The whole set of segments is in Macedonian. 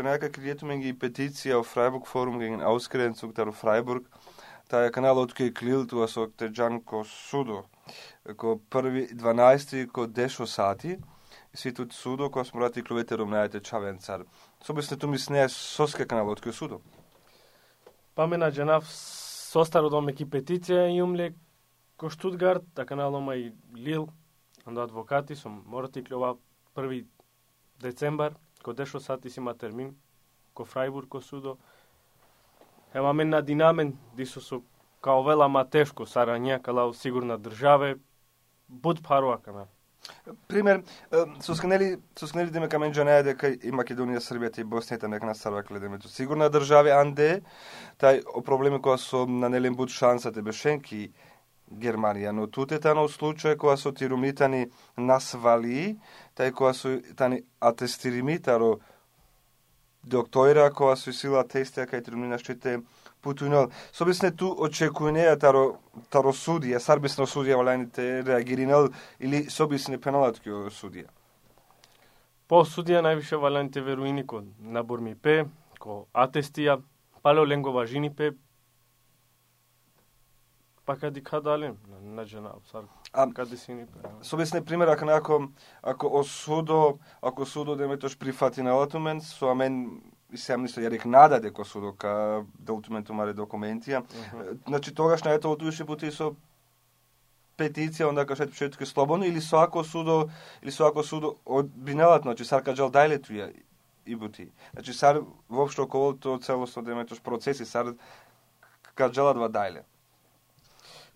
што некако криетуме ги петиција о Фрајбург форум геген Ausgrenzung der Фрајбург, тај канал откој клил тоа со Джанко Судо, ко први 12 ко дешо сати, и тут судо кој сме рати кловете румнајте чавен цар. Собесне ту мисне соска канал откој судо. Па ме наџенав со старо доме ки петиција јумле ко Штутгарт, та каналома и Лил, андо адвокати сум. Морати клова први децембар, ко дешо сати си има термин, ко Фрајбург, ко судо. Ема мен на динамен, дисо со као вела ма тешко сарања, кала сигурна државе, буд паруа кана. Пример, со скнели со сканели деме камен джанеја дека и Македонија, Србија и Боснија нека на Сарвак кледе меѓу сигурна држави, анде тај о проблеми која со нанелен буд шансата бешенки Германија, но тутетано случај која со тирумитани насвали, тај која со тани атестиримитаро доктора која со сила тестија кај тирумина штите путунел. Собисне ту очекување таро таро судија, сарбисно судија валајните реагиринал или собисне пеналат кјо судија. По судија највише валајните веруини ко набор ми пе, ко атестија, палео ленго пе, Па кади кадале, на жена, сар, а, кади си ни Собесне пример, ако ако, ако осудо, ако судо деметош прифати на мен, со амен и се мисле, ја рек нада дека судо ка делтументу маре документија. Значи тогаш на ето отуише пути со петиција онда кај што пишете слободно или со ако судо или со ако судо одбинелат, значи сар каджал дајле туја и бути. Значи сар воопшто околу тоа целосно деметош процеси сар каджалат ва дајле.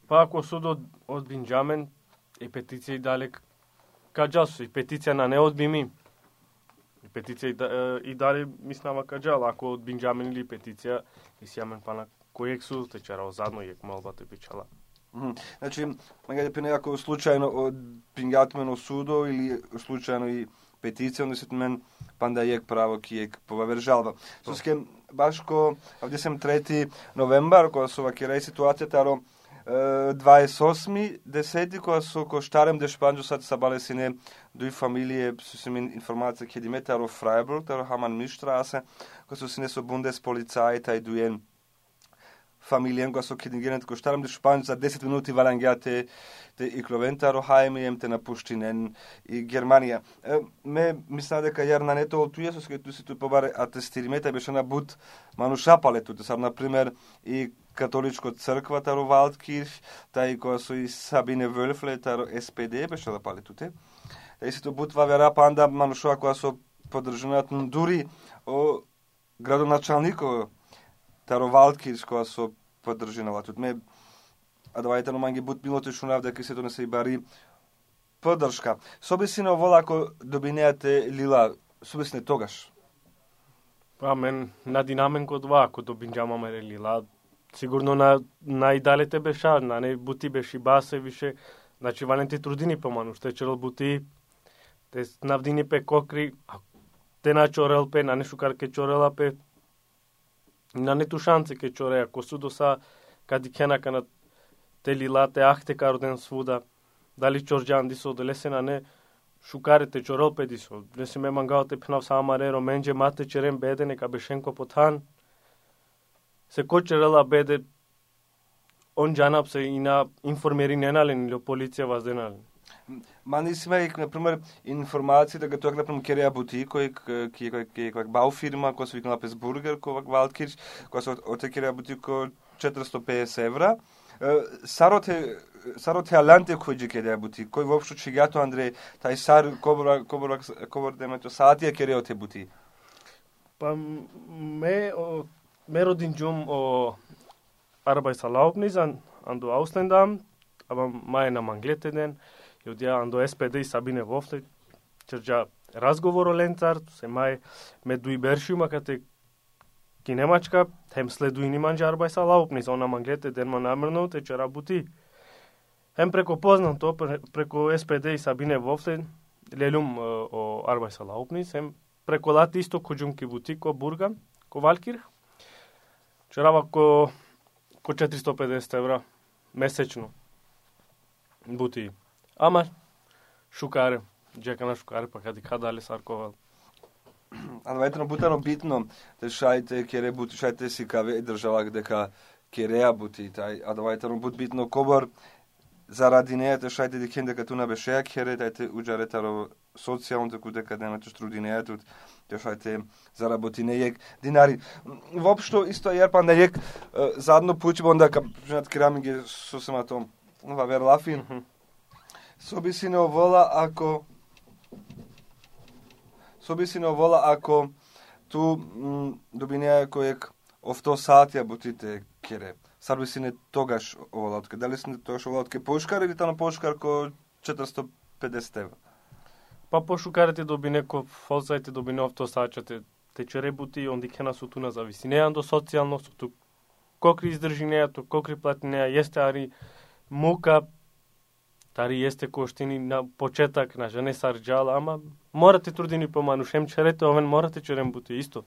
Па ако судот од Бинджамен и петиција и далек каджал и петиција на не одбими. И петиција и, да, и дали мислама каджал, ако од Бинджамен или петиција и сјамен па на кој судот те чарал задно и молбата пичала. Значи, магаде пене ако случајно од Пингатмено судо или случајно и петиција, онда се мен панда јек право ки јек повавер жалба. Суске, баш ко, овде сем трети новембар, кога со вакира ситуацијата, аро 28 десети кога со коштарем де Шпанџо са балесине дуи фамилие со се информација ке димете аро Фрајбург, аро Хаман Миштрасе, кога со сине со бундес полицаи тај дуен фамилијен кога со кедингенет коштарем де Шпанџо за 10 минути валангјате те и кловентаро хајми те напуштинен и Германија. Ме мисля дека јар на нето олтује со скајту си ту побаре атестиримета беше на бут манушапалето, сам на пример и католичко црква таро Валдкирш, тај која со и Сабине Вөлфле таро СПД беше да пали туте. Тај се бутва вера панда манушова која со поддржуваат дури о градоначалнико таро Валдкирш која со поддржинала тут ме а давајте но манги бут милоте шунав дека се не се и бари поддршка. Собесино вола ако добинеате лила, собесне тогаш. Амен, мен на динамен два, ако добинџамаме лила, сигурно на најдалете беше, на не бути беше басе више, значи валенти трудини поману, ште черл бути, те навдини пе кокри, те на чорел пе, на не шукар ке чорела пе, на не ту шанце ке чоре, ако судо са кади кенака на те лилате ахте кароден свуда, дали чорджан дисо, дали се на не шукарите чорел пе дисо, не се ме мангаоте пенав са амареро, менже мате черен беде, нека бешенко потан, se kočerela bede on janap se ina informeri nenalen или полиција вас денalen. Ма не си имај, например, информација дека тоа, например, кереја бутик, кој ки кој ки кој бау фирма, кој се викнала Песбургер, кој Валдкирч, кој се оте кереја бутик ко 450 евра. Сароте сароте аланте кој ќе кереја бутик, кој воопшто чигато Андреј, тај сар кобра кобра кобра демето саатија кереја те бутик. Па ме Merodin Jum o Arbeitserlaubnis an, an du Ausländer, aber meine Mangleteden, јудија андо СПД и Сабине Вофте, чрджа разговор о Ленцар, се мај ме дуи бершиума кате ки Немачка, хем следуи ни манџа арбајса лаупнис, она манглете денма намерно, те че работи. Хем преко познан познато, преко СПД и Сабине Вофте, лелум о арбајса лаупнис, хем преко лати исто коджум ки бутик, ко бурга, ко Валкирх, Чорава ко, ко 450 евра месечно. Бути. Ама, шукаре. Джека на шукаре, па кади кадале сарковал. а навајтено бутано битно, те шајте кере бути, шајте си каве држава дека кереа бути, тај, а навајтено бут битно кобор, заради неја те шајте дикен дека туна беше кере, тајте уџаретаро социјално таку дека немате штрудинеја тут, те шајте заработи нејек динари. Вопшто исто јер па нејек задно пуќи онда кап женат керамиге со самато ова верлафин. Со би си не овола ако со би си не овола ако ту добинеја којек овто саатија бутите кере. Сарби си не тогаш оволатке. Дали си не тогаш оволатке пошкар или тано пошкар ко 450 евра? Па пошукарате да доби неко фолсајте да доби не овто саачате те черебути онди кена со туна зависи. Неа до социјално со ту кокри издржи неа, кокри плати неа, јесте ари мука, тари јесте коштини на почетак, на жене сарджала, ама морате трудини поману, шем черете овен морате черем бути исто.